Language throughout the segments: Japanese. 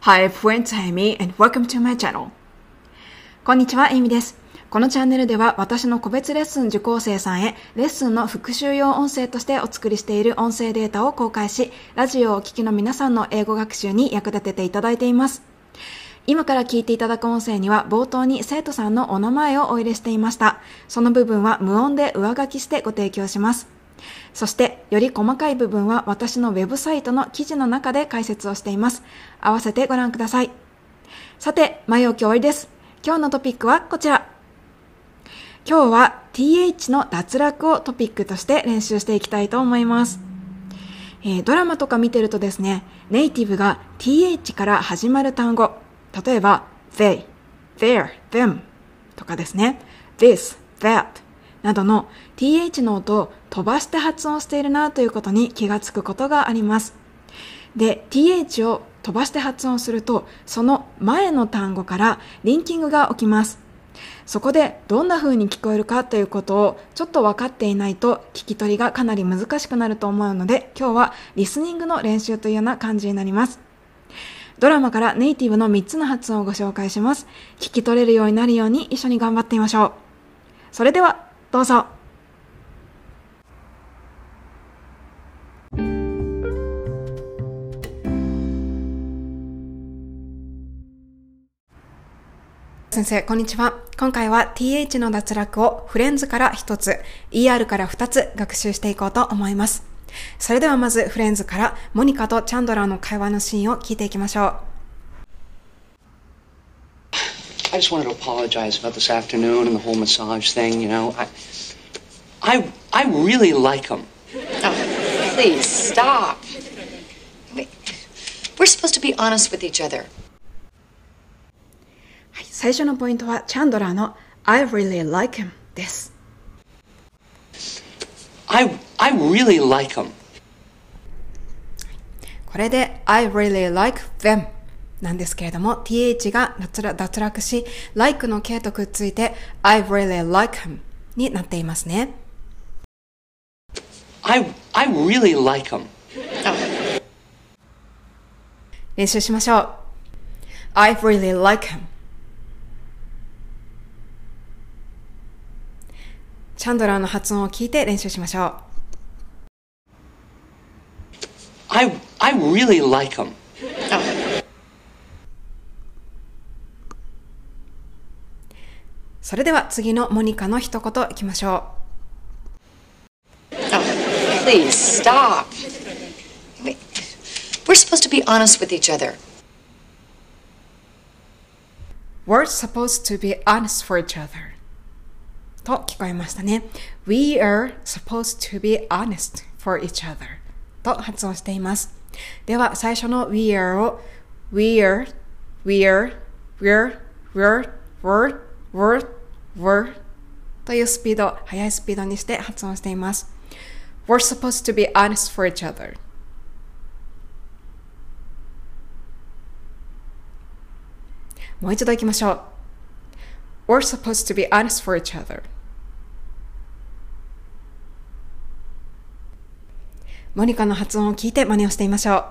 Hi friends, Amy and welcome to my channel. こんにちは、エイミです。このチャンネルでは私の個別レッスン受講生さんへレッスンの復習用音声としてお作りしている音声データを公開し、ラジオをお聞きの皆さんの英語学習に役立てていただいています。今から聞いていただく音声には冒頭に生徒さんのお名前をお入れしていました。その部分は無音で上書きしてご提供します。そして、より細かい部分は私のウェブサイトの記事の中で解説をしています。合わせてご覧ください。さて、前置き終わりです。今日のトピックはこちら。今日は th の脱落をトピックとして練習していきたいと思います。えー、ドラマとか見てるとですね、ネイティブが th から始まる単語、例えば they, their, them とかですね、this, that などの th の音を飛ばして発音しているなということに気がつくことがあります。で、th を飛ばして発音すると、その前の単語からリンキングが起きます。そこでどんな風に聞こえるかということをちょっと分かっていないと聞き取りがかなり難しくなると思うので今日はリスニングの練習というような感じになります。ドラマからネイティブの3つの発音をご紹介します。聞き取れるようになるように一緒に頑張ってみましょう。それではどうぞ。先生、こんにちは。今回は th の脱落をフレンズから1つ、er から2つ学習していこうと思います。それではまずフレンズからモニカとチャンドラーの会話のシーンを聞いていきましょう。I just wanted to apologize about this afternoon and the whole massage thing, you know. I I I really like him. Oh, please stop. We're supposed to be honest with each other. 最初のポイントはチャンドラーの I really like him です。I, I really like him. これで I really like them なんですけれども th が脱落し like の形とくっついて I really like him になっていますね。I, I really like him. 練習しましょう。I really like him. チャンドラーの発音を聞いて練習しましょう。I, I really like him. それでは次のモニカの一言いきましょう。Oh, please stop. We're supposed to be honest with each other. We're supposed to be honest for each other. と聞こえましたね。We are supposed to be honest for each other と発音しています。では最初の we are を we are, we are, we're, we're, we're, we're, we're というスピード、速いスピードにして発音しています。We're supposed to be honest for each other. もう一度行きましょう。We're supposed to be honest for each other. モニカの発音を聞いて真似をしてみましょう。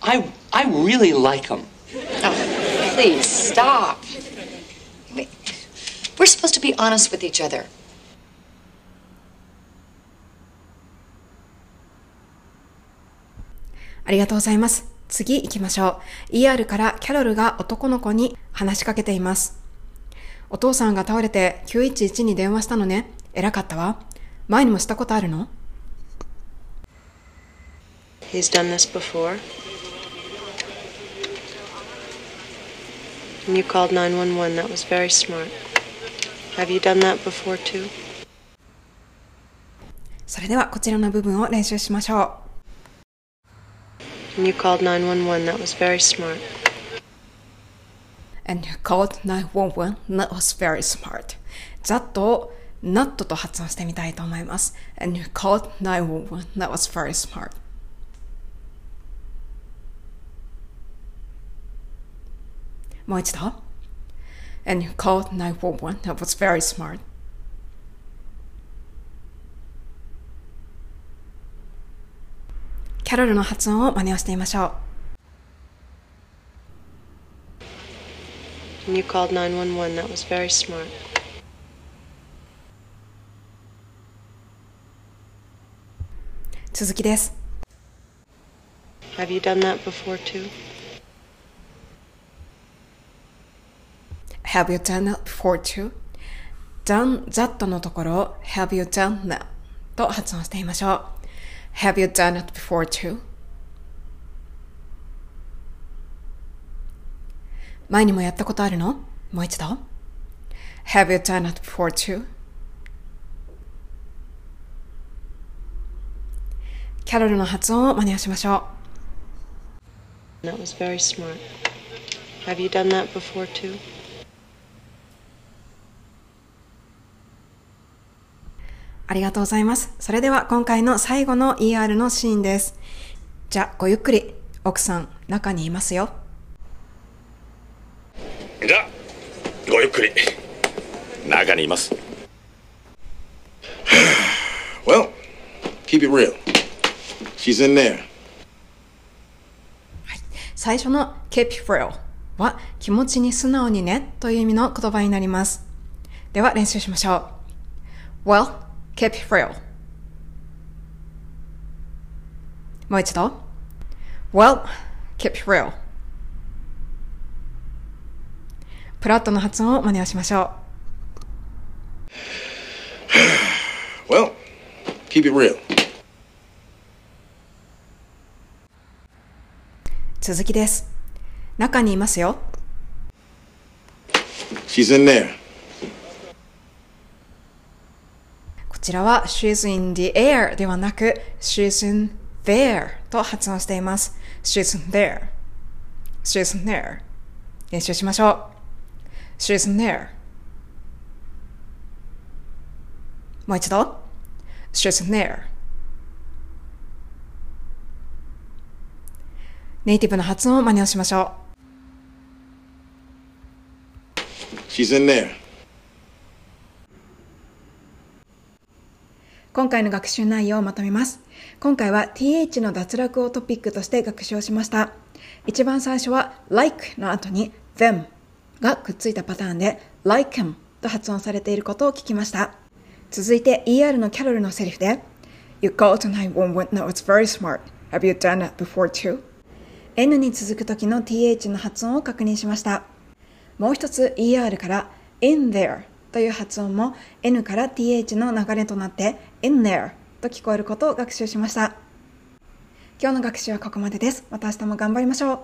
I, I really like him. Oh, please stop. We're supposed to be honest with each other. ありがとうございます。次行きましょう。ER からキャロルが男の子に話しかけています。お父さんが倒れて911に電話したのね。偉かったわ。前にもしたことあるの He's done this before. And you called 911. That was very smart. Have you done that before too? それではこちらの部分を練習しましょう。And you called 911. That was very smart. And you called 911. That was very smart. ざっと not と発音してみたいと思います。And you called 911. That was very smart. もう一度。and you called 911. That was very smart. キャロルの発音を真似をしてみましょう。And you called 911. That was very smart. 続きです。Have you done that before, too? Have you done that before too? done that のところを Have you done that と発音してみましょう。Have you done it before too? 前にもやったことあるのもう一度。Have you done it before too? キャロルの発音を真似をしましょう。That was very smart. Have you done that before, too? ありがとうございます。それでは今回の最後の ER のシーンです。じゃあ、ごゆっくり。奥さん、中にいますよ。じゃあごゆっくり中にいます Well, keep it real. She's in there. 最初の keep real は気持ちに素直にねという意味の言葉になります。では練習しましょう。Well, keep real もう一度。Well, keep real プラットの発音を真似をしましょう。Well, keep it real. 続きです。中にいますよ。She's in there. こちらは she's in the air ではなく she's in there と発音しています。she's in there. she's in there. 練習しましょう。she's in there. もう一度。she's in there. ネイティブの発音を真似をしましょう。She's in there. 今回の学習内容をまとめます。今回は th の脱落をトピックとして学習をしました。一番最初は like の後に them がくっついたパターンで like them と発音されていることを聞きました。続いて ER のキャロルのセリフで You called 911 that was very smart. Have you done that before too? N に続く時の th の発音を確認しました。もう一つ ER から in there という発音も N から TH の流れとなって in there と聞こえることを学習しました。今日の学習はここまでです。また明日も頑張りましょう。